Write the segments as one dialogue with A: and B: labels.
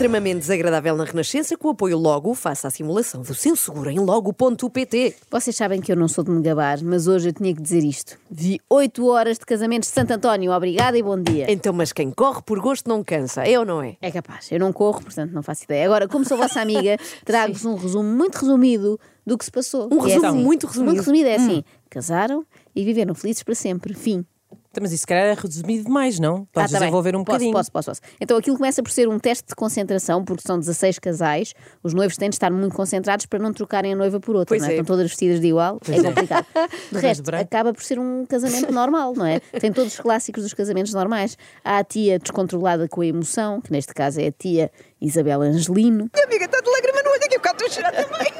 A: Extremamente desagradável
B: na Renascença, com o apoio Logo, faça a simulação do seu seguro em logo.pt.
C: Vocês sabem que eu não sou de me gabar, mas hoje eu tinha que dizer isto. Vi 8 horas de casamentos de Santo António. Obrigada e bom dia.
B: Então, mas quem corre por gosto não cansa, é ou não é?
C: É capaz. Eu não corro, portanto não faço ideia. Agora, como sou vossa amiga, trago-vos um resumo muito resumido do que se passou.
B: Um
C: E é
B: resumo
C: assim,
B: muito resumido.
C: Muito resumido é assim: casaram e viveram felizes para sempre. Fim.
D: Então, Mas isso, se calhar, é resumido demais, não? Podes
C: tá bem.
D: desenvolver um
C: posso,
D: bocadinho.
C: Posso, posso, posso. Então aquilo começa por ser um teste de concentração, porque são 16 casais. Os noivos têm de estar muito concentrados para não trocarem a noiva por outra,
B: Pois
C: não é?
B: é.
C: Estão todas vestidas de igual. é complicado. De
D: Todas
C: resto,
D: de branco.
C: acaba por ser um casamento normal, não é? Tem todos os clássicos dos casamentos normais. Há a tia descontrolada com a emoção, que neste caso é a tia Isabel Angelino.
E: Minha amiga está de lágrima no olho aqui, o bocado estou a chorar também.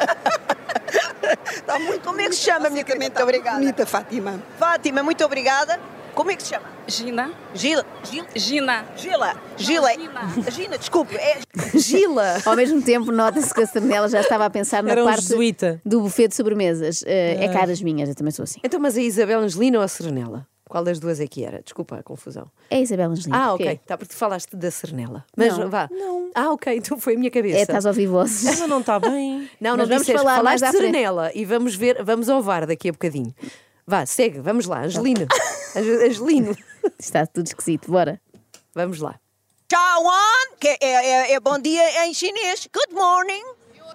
E: Está muito. Como é que se chama, minha querida? Muito obrigada.
F: Bonita Fátima.
E: Fátima, muito obrigada. Como é que se chama?
G: Gina.
E: Gila. Gila.
G: Gina.
E: Gila. Gila.
G: Gina.
E: Gina, desculpe. É...
B: Gila!
C: Ao mesmo tempo, nota-se que a Sarnela já estava a pensar na
D: Era um
C: parte
D: jesuíta.
C: do buffet de sobremesas. Eh, é caras minhas, eu também sou assim.
B: Então, mas a Isabel Angelina ou a Serenela? Qual das duas é que era? Desculpa a confusão.
C: É a Isabel Angelino.
B: Ah, ok. Tá, porque falaste da Serenela. Mas
C: Não.
B: vá. Não. Ah, ok. Então foi a minha cabeça.
C: É, estás a ouvir vozes.
D: Ela não está bem.
B: Não, não
C: vamos
B: disseste,
C: falar mais
B: falaste de
C: frente.
B: Serenela e vamos ver, vamos ao VAR daqui a bocadinho. Vá, segue, vamos lá, Angelino. Ange- Angelino.
C: Está tudo esquisito, bora.
B: Vamos lá.
E: Chawan, que é, é, é bom dia em chinês. Good morning.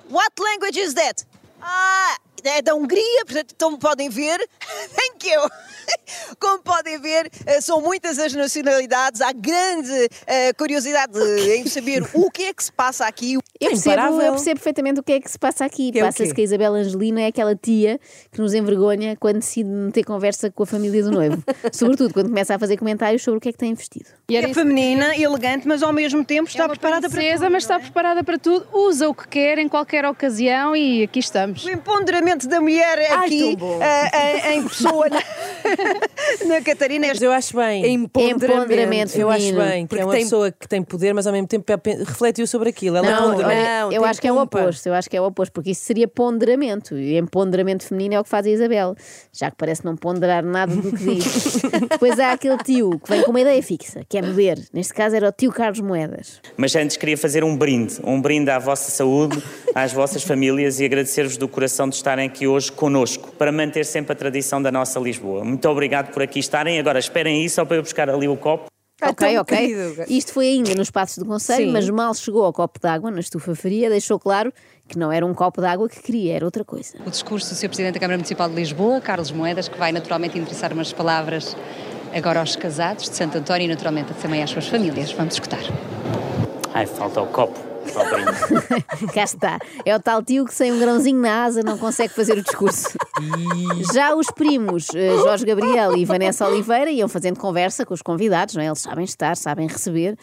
E: What language is that? Ah, é da Hungria, portanto, como podem ver, thank you. Como podem ver, eh, são muitas as nacionalidades, há grande eh, curiosidade em saber o que é que se passa aqui.
C: Eu percebo, eu percebo perfeitamente o que é que se passa aqui.
B: Que é
C: Passa-se que a Isabel Angelino é aquela tia que nos envergonha quando decide meter conversa com a família do noivo. Sobretudo quando começa a fazer comentários sobre o que é que tem vestido.
G: E era
F: É feminina, elegante, mas ao mesmo tempo
G: É
F: está
G: uma
F: preparada para
G: princesa,
F: tudo,
G: mas está
F: é?
G: preparada para tudo. Usa o que quer em qualquer ocasião e aqui estamos.
F: O empoderamento da mulher aqui eh, em, em pessoa na, na Catarina.
D: Mas eu acho bem.
C: Empoderamento
D: Eu acho
C: feminino.
D: bem que é
B: Porque
D: uma
B: tem-
D: pessoa que tem poder, mas ao mesmo tempo é refletiu sobre aquilo. Ela
C: Não,
B: Não,
C: eu acho que é o oposto. Eu acho que é o oposto, porque isso seria ponderamento. E empoderamento feminino é o que faz a Isabel, já que parece não ponderar nada do que diz. Depois há aquele tio que vem com uma ideia fixa, que é beber. Neste caso era o tio Carlos Moedas.
H: Mas antes queria fazer um brinde, um brinde à vossa saúde, às vossas famílias e agradecer-vos do coração de estarem aqui hoje conosco, para manter sempre a tradição da nossa Lisboa. Muito obrigado por aqui estarem. Agora esperem aí só para eu buscar ali o copo.
B: Ah,
C: ok, ok.
B: querido.
C: Isto foi ainda nos passos do Conselho,
B: Sim.
C: mas mal chegou ao copo d'água, na estufa fria, deixou claro que não era um copo d'água que queria, era outra coisa.
I: O discurso do Sr. Presidente da Câmara Municipal de Lisboa, Carlos Moedas, que vai naturalmente interessar umas palavras agora aos casados de Santo António e naturalmente também às suas famílias. Vamos escutar.
H: Ai, falta o copo.
C: Cá está. É o tal tio que sem um grãozinho na asa não consegue fazer o discurso. Já os primos eh, Jorge Gabriel e Vanessa Oliveira iam fazendo conversa com os convidados, não é? Eles sabem estar, sabem receber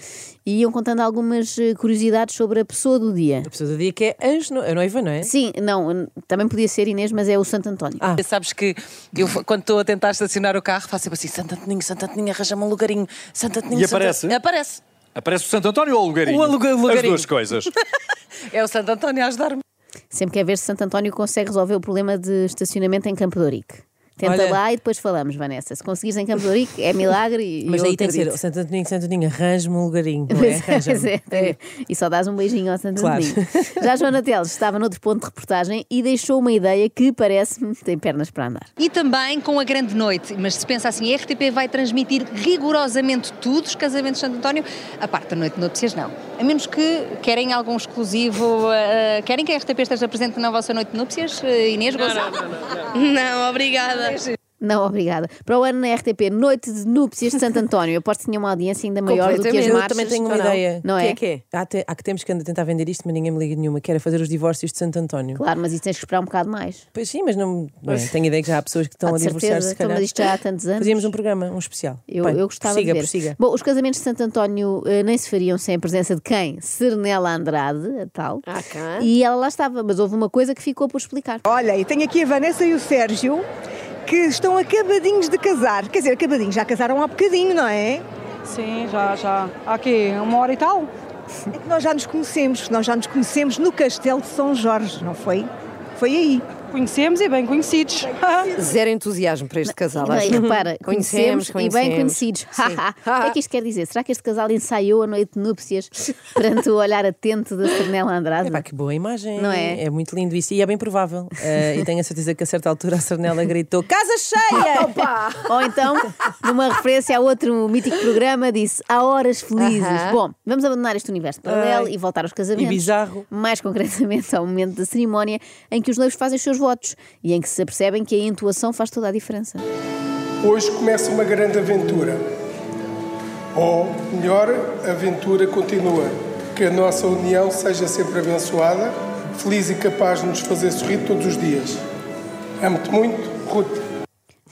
C: e iam contando algumas eh, curiosidades sobre a pessoa do dia.
D: A pessoa do dia que é anjo, a noiva, não é?
C: Sim, não, também podia ser Inês, mas é o Santo António.
D: Ah.
J: Sabes que eu, quando estou a tentar estacionar o carro, faço sempre assim: Santo Antoninho, Santo Antoninho, arranja-me um lugarinho. Santo Antoninho,
K: E
J: Santo
K: aparece?
J: Antoninho." Aparece.
K: Aparece o Santo António ou o lugarinho?
J: O aluga-
K: As
J: lugarinho.
K: duas coisas.
J: É o Santo António a ajudar-me.
C: Sempre quer ver se Santo António consegue resolver o problema de estacionamento em Campo de Ourique. Tenta
D: Olha-
C: lá e depois falamos, Vanessa. Se conseguires em Campo de Ourique, é milagre e
D: Mas
C: eu
D: aí tem que ser o Santo Antoninho, Santo Antoninho, arranja-me um lugarinho. Não é?
C: É, pois
D: Arranja-me.
C: é, tem- E só dás um beijinho ao Santo
D: Claro.
C: António. Já a Joana Teles estava noutro ponto de reportagem e deixou uma ideia que parece-me tem pernas para andar.
I: E também com a grande noite, mas se pensa assim, a RTP vai transmitir rigorosamente tudo os casamentos de Santo António, a parte da noite de núpcias não. A menos que querem algum exclusivo, eh, querem que a RTP esteja presente na vossa noite de núpcias, eh, Inês Gonçalves?
G: Não, obrigada.
C: Não, obrigada. Para o ano na RTP, Noite de Núpcias de Santo António. Eu aposto que tinha uma audiência ainda maior do que as
D: Eu
C: marchas.
D: também tenho uma
B: não?
D: ideia.
C: Não
B: que
C: é?
B: é que é?
D: Há, te- há que temos que andar a tentar vender isto, mas ninguém me liga nenhuma, que era fazer os divórcios de Santo António.
C: Claro, mas isso tens que esperar um bocado mais.
D: Pois sim, mas não, não é. tenho ideia que já há pessoas que estão
C: Há
D: a divorciar-se,
C: Então, mas isto já há tantos anos.
D: Fazíamos um programa, um especial.
C: Eu,
D: Bem,
C: eu gostava
D: prossiga,
C: de ver.
D: prossiga.
C: Bom, os casamentos de Santo António eh, nem se fariam sem a presença de quem? Sernela Andrade, a tal.
B: Ah, cá.
C: E ela lá estava, mas houve uma coisa que ficou por explicar.
F: Olha, e tenho aqui a Vanessa e o Sérgio que estão acabadinhos de casar. Quer dizer, acabadinhos, já casaram há bocadinho, não é?
L: Sim, já, já. Há quê? Uma hora e tal?
F: É que nós já nos conhecemos, nós já nos conhecemos no Castelo de São Jorge, não foi? Foi aí.
L: Conhecemos e bem conhecidos.
B: Zero entusiasmo para este casal.
C: Não,
B: acho.
C: repara, conhecemos, e bem
B: conhecemos.
C: conhecidos. é que isto quer dizer? Será que este casal ensaiou a noite de núpcias perante o olhar atento da Sernela Andrade?
D: Epá, que boa imagem.
C: Não é?
D: É muito lindo isso e é bem provável. Eh, e tenho a certeza que a certa altura a Sarnela gritou: Casa cheia!
C: Ou então, numa referência a outro mítico programa, disse Há horas felizes.
B: Aham.
C: Bom, vamos abandonar este universo paralelo
D: Ai.
C: e voltar aos casamentos.
D: E bizarro.
C: Mais concretamente ao momento da cerimónia em que os noivos fazem os seus votos e em que se apercebem que a intuação faz toda a diferença.
M: Hoje começa uma grande aventura. Ou, melhor, a aventura continua. Que a nossa união seja sempre abençoada, feliz e capaz de nos fazer sorrir todos os dias. Amo-te muito, Ruth.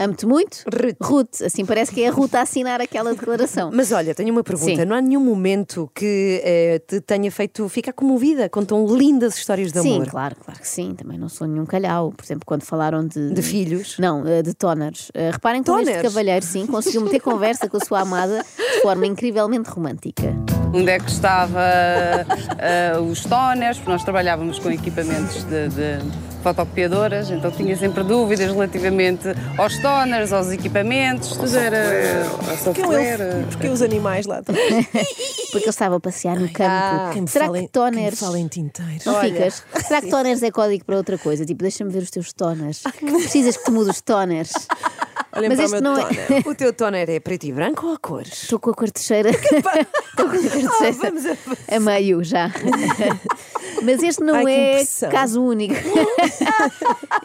C: Amo-te muito? Ruth. Assim parece que é a Ruth a assinar aquela declaração.
B: Mas olha, tenho uma pergunta.
C: Sim.
B: Não há nenhum momento que eh, te tenha feito ficar comovida com tão lindas histórias de
C: Sim,
B: amor?
C: claro, claro que sim. Também não sou nenhum calhau. Por exemplo, quando falaram de.
B: De filhos?
C: Não, eh, de toners. Eh, Reparem como este cavalheiro, sim, conseguiu meter conversa com a sua amada de forma incrivelmente romântica.
N: Onde é que estava eh, os toners, porque nós trabalhávamos com equipamentos de, de fotocopiadoras, então tinha sempre dúvidas relativamente aos toners, aos equipamentos, tudo era
D: Porque, os animais lá.
C: Porque ele estava a passear no campo.
D: Quem me
C: Será
D: fala
C: que toners.
D: quem me fala em tinteiros.
C: Não
D: Olha.
C: ficas? Será que toners é código para outra coisa? Tipo, deixa-me ver os teus toners. Precisas que te mude os toners.
B: Olhem
C: Mas
B: para
C: este
B: o meu
C: não é-
B: toner. O teu toner é preto e branco ou a cores?
C: Estou com a quartecheira. Estou com a quartecheira.
B: vamos a-
C: a meio já. Mas este não
D: Ai, que
C: é
D: impressão.
C: caso único.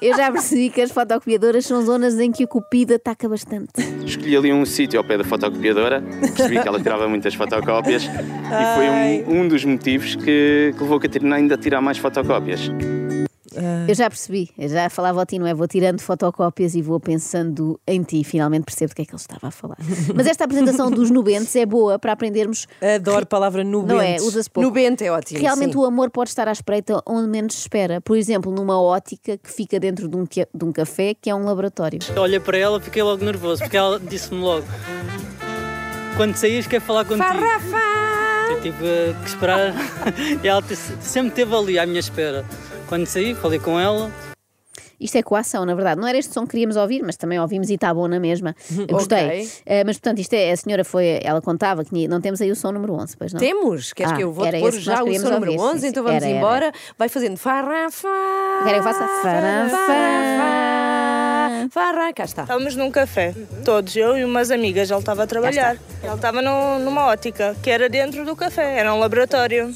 C: Eu já percebi que as fotocopiadoras são zonas em que a cupida ataca bastante.
O: Escolhi ali um sítio ao pé da fotocopiadora, percebi que ela tirava muitas fotocópias e foi um, um dos motivos que, que levou a Catarina ainda a tirar mais fotocópias.
C: Eu já percebi, eu já falava a ti, não é? Vou tirando fotocópias e vou pensando em ti. Finalmente percebo do que é que ele estava a falar. Mas esta apresentação dos nubentes é boa para aprendermos.
D: Adoro a palavra nubentes.
C: Não é? Usa-se pouco.
B: Nubente é ótimo.
C: Realmente
B: sim.
C: o amor pode estar à espreita onde menos se espera. Por exemplo, numa ótica que fica dentro de um, que- de um café que é um laboratório.
P: Olhei para ela fiquei logo nervoso, porque ela disse-me logo: Quando saís, quer falar contigo. Eu tive que esperar. e ela sempre esteve ali à minha espera. Quando saí, falei com ela.
C: Isto é coação, na verdade. Não era este som que queríamos ouvir, mas também ouvimos e está bom na mesma. Eu Gostei.
B: Ok.
C: Eh, mas, portanto, isto é, a senhora foi, ela contava que não temos aí o som número 11, pois não?
B: Temos, queres
C: Ah,
B: que eu vou
C: era
B: pôr já o som número
C: ouvir,
B: 11,
C: sim,
B: então vamos
C: Era, era.
B: embora. Vai fazendo farra, farra.
C: Querem que eu faça? Fará.
B: Farra, cá está.
Q: Estávamos num café, todos, eu e umas amigas. Ele estava a trabalhar. Ele estava numa ótica, que era dentro do café, era um laboratório.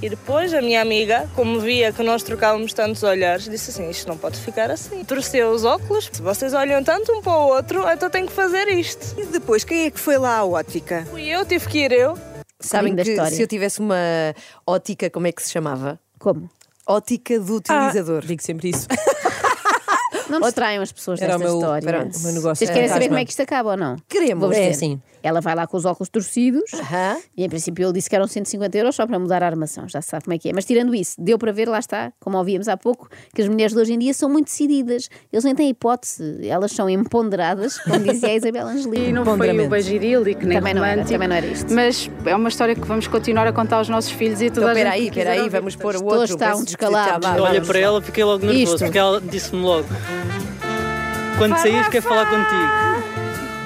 Q: E depois a minha amiga, como via que nós trocávamos tantos olhares, disse assim: Isto não pode ficar assim. Torceu os óculos. Se vocês olham tanto um para o outro, então tenho que fazer isto.
F: E depois, quem é que foi lá à ótica?
Q: Fui eu, tive que ir eu.
B: Sabem
C: da
B: que
C: história.
B: se eu tivesse uma ótica, como é que se chamava?
C: Como?
B: Ótica do utilizador.
D: Digo sempre isso.
C: Não distraiam as pessoas
D: Era
C: desta
D: o meu-
C: história.
D: pronto, o meu negócio
C: Vocês querem saber
D: fantasma.
C: como é que isto acaba ou não?
B: Queremos.
C: Vou-vos
D: É
C: dizer.
D: assim.
C: Ela vai lá com os óculos torcidos e, em princípio, ele disse que eram 150 euros só para mudar a armação. Já se sabe como é que é. Mas, tirando isso, deu para ver, lá está, como ouvíamos há pouco, que as mulheres de hoje em dia são muito decididas. Eles nem têm hipótese. Elas são empoderadas, como dizia a Isabel Angelina.
R: E não foi o beijiril e que nem
C: Também não era, também não era isto.
R: Mas é uma história que vamos continuar a contar aos nossos filhos e toda
B: Então,
R: a gente
B: aí, espera aí, vamos pôr o
C: Todos
B: outro.
C: estão
B: peço
C: descalados.
P: Olhei
B: vamos.
P: para ela, fiquei logo nervoso,
C: Isto.
P: porque ela disse-me logo: Quando saís, quer falar contigo.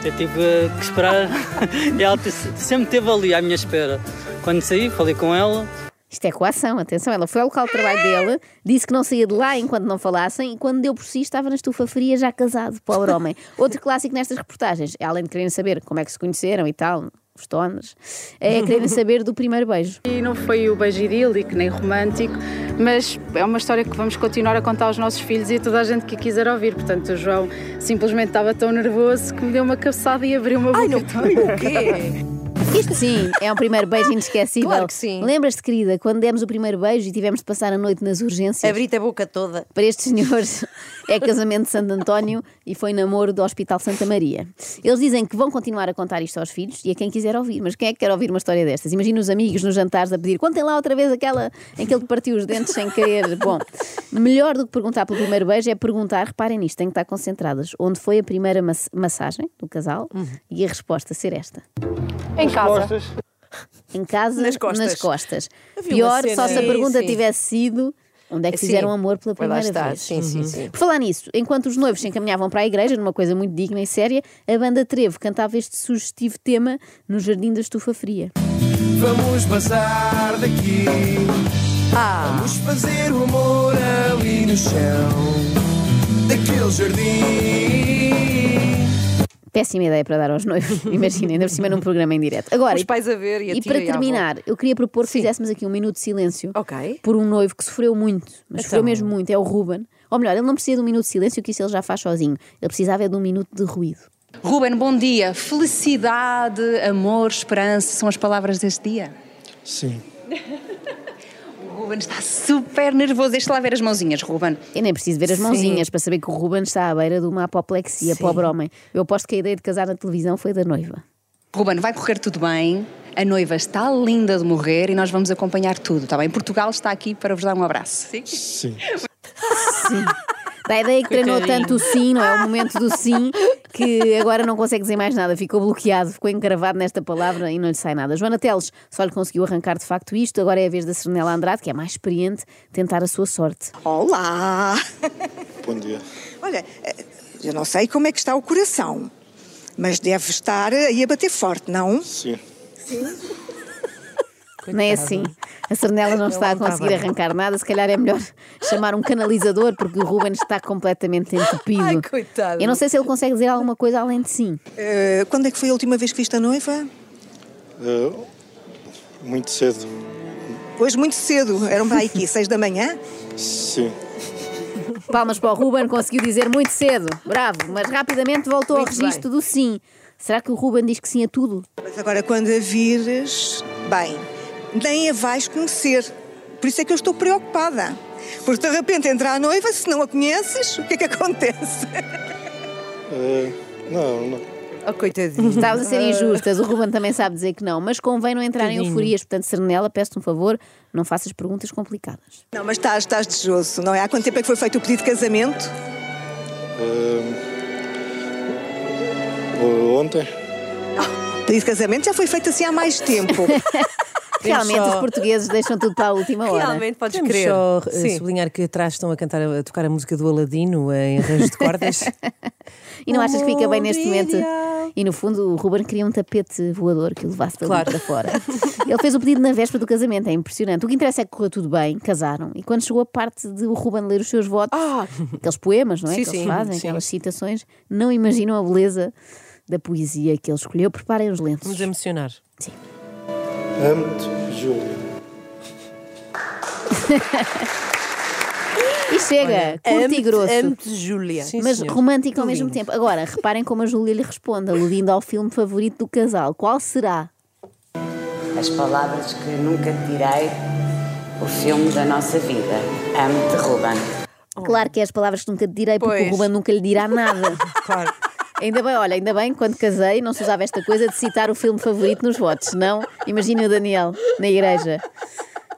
P: Eu tive que esperar. e ela sempre esteve ali à minha espera. Quando saí, falei com ela.
C: Isto é coação, atenção. Ela foi ao local de trabalho dele, disse que não saía de lá enquanto não falassem e quando deu por si estava na estufa fria já casado, pobre homem. Outro clássico nestas reportagens, além de quererem saber como é que se conheceram e tal, os tones, é quererem saber do primeiro beijo.
R: E não foi o beijo idílico nem romântico, mas é uma história que vamos continuar a contar aos nossos filhos e a toda a gente que quiser ouvir. Portanto, o João simplesmente estava tão nervoso que me deu uma cabeçada e abriu uma boca. Ai, não,
B: o quê?
C: Isto sim é um primeiro beijo inesquecível.
B: Claro que sim.
C: Lembras-te, querida, quando demos o primeiro beijo e tivemos de passar a noite nas urgências?
B: Abri-te a boca toda.
C: Para estes senhores é casamento de Santo António e foi namoro do Hospital Santa Maria. Eles dizem que vão continuar a contar isto aos filhos e a quem quiser ouvir. Mas quem é que quer ouvir uma história destas? Imagina os amigos nos jantares a pedir contem lá outra vez aquela em que ele partiu os dentes sem querer. Bom, melhor do que perguntar pelo primeiro beijo é perguntar, reparem nisto, têm que estar concentradas, onde foi a primeira mas- massagem do casal e a resposta ser esta.
R: Em casa.
C: Em casa,
B: Nas costas.
C: nas costas. Pior
B: cena-
C: só se a
B: Sim,
C: pergunta
B: sim.
C: tivesse sido onde é que
B: Sim.
C: fizeram amor pela primeira
B: está.
C: vez.
B: Sim, sim, sim.
C: Por falar nisso, enquanto os noivos se encaminhavam para a igreja, numa coisa muito digna e séria, a banda Trevo cantava este sugestivo tema no Jardim da Estufa Fria.
A: Vamos passar daqui. Vamos fazer o amor ali no chão daquele jardim.
C: Péssima ideia para dar aos noivos, imaginem, ainda por cima num programa em direto. Agora,
B: Os pais a ver e a
C: e
B: tia
C: para
B: e a avó.
C: terminar, eu queria propor que fizéssemos aqui um minuto de silêncio
B: Ok.
C: por um noivo que sofreu muito, mas
B: Então.
C: sofreu mesmo muito, é o Ruben. Ou melhor, ele não precisa de um minuto de silêncio, que isso ele já faz sozinho. Ele precisava é de um minuto de ruído.
I: Ruben, bom dia. Felicidade, amor, esperança são as palavras deste dia.
S: Sim.
I: O Ruben está super nervoso. Deixa lá ver as mãozinhas, Ruben.
C: Eu nem preciso ver as
I: Sim.
C: mãozinhas para saber que o Ruben está à beira de uma apoplexia,
I: Sim.
C: pobre homem. Eu aposto que a ideia de casar na televisão foi da noiva.
I: Ruben, vai correr tudo bem. A noiva está linda de morrer e nós vamos acompanhar tudo, está bem? Portugal está aqui para vos dar um abraço. Sim?
S: Sim.
C: Dá a ideia que treinou tanto o sim, não é? O momento do sim, que agora não consegue dizer mais nada. Ficou bloqueado, ficou encravado nesta palavra e não lhe sai nada. Joana Teles só lhe conseguiu arrancar de facto isto. Agora é a vez da Serenela Andrade, que é mais experiente, tentar a sua sorte.
T: Olá!
S: Bom dia.
T: Olha, eh, eu não sei como é que está o coração, mas deve estar aí a bater forte, não?
S: Sim.
C: Nem é assim. A Serenela não está a conseguir arrancar nada. Se calhar é melhor chamar um canalizador, porque o Ruben está completamente entupido.
T: Ai, coitado.
C: Eu não sei se ele consegue dizer alguma coisa além de sim.
T: Eh, quando é que foi a última vez que viste a noiva?
S: Eh, muito cedo.
T: Hoje muito cedo, eram para aí aqui, seis da manhã.
S: Sim.
C: Palmas para o Ruben, conseguiu dizer muito cedo. Bravo, mas rapidamente voltou ao
T: Muito
C: registro do sim. Será que o Ruben diz que sim a tudo?
T: Mas agora quando a vires, bem, nem a vais conhecer. Por isso é que eu estou preocupada. Porque de repente entra a noiva, se não a conheces, o que é que acontece?
S: Eh, não, não.
B: Oh, coitadinho.
C: Estavas a ser injustas, o Ruben também sabe dizer que não, mas convém não entrar em
T: Tadinho.
C: euforias. Portanto, Serenela, peço-te um favor, não faças perguntas complicadas.
T: Não, mas estás, estás desejoso, não é? Há quanto tempo é que foi feito o pedido de casamento?
S: Eh, ontem.
T: O pedido de casamento já foi feito assim há mais tempo.
C: Realmente,
D: só-
C: os portugueses deixam tudo para a última hora.
B: podes
D: Podemos
B: crer.
D: só eh,
B: Sim.
D: sublinhar que atrás estão a cantar, a tocar a música do Aladino em arranjos de cordas.
C: E não achas que fica bem neste momento? E no fundo, o Ruben queria um tapete voador que o levasse
B: Claro.
C: para fora. Ele fez o pedido na véspera do casamento, é impressionante. O que interessa é que correu tudo bem, casaram. E quando chegou a parte de o Ruben ler os seus votos, aqueles poemas, não é?
B: Sim,
C: que eles
B: sim,
C: fazem,
B: sim.
C: aquelas citações, não imaginam a beleza da poesia que ele escolheu. Preparem os lenços.
D: Vamos emocionar.
C: Sim.
S: Amo-te, Júlia.
C: E chega, curto e grosso.
B: Amo-te, Júlia.
C: mas romântico ao mesmo tempo. Agora, reparem como a Júlia lhe responde, aludindo ao filme favorito do casal. Qual será?
U: As palavras que nunca te direi, o filme da nossa vida. Amo-te, Ruben.
C: Claro que é as palavras que nunca te direi, porque
U: Pois.
C: o Ruben nunca lhe dirá nada.
B: claro.
C: Ainda bem, olha, ainda bem, quando casei, não se usava esta coisa de citar o filme favorito nos votos. Senão, imagine o Daniel na igreja.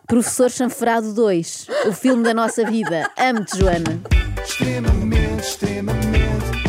C: Professor Chanfrado 2, o filme da nossa vida. Amo-te, Joana.
A: Extremamente, extremamente.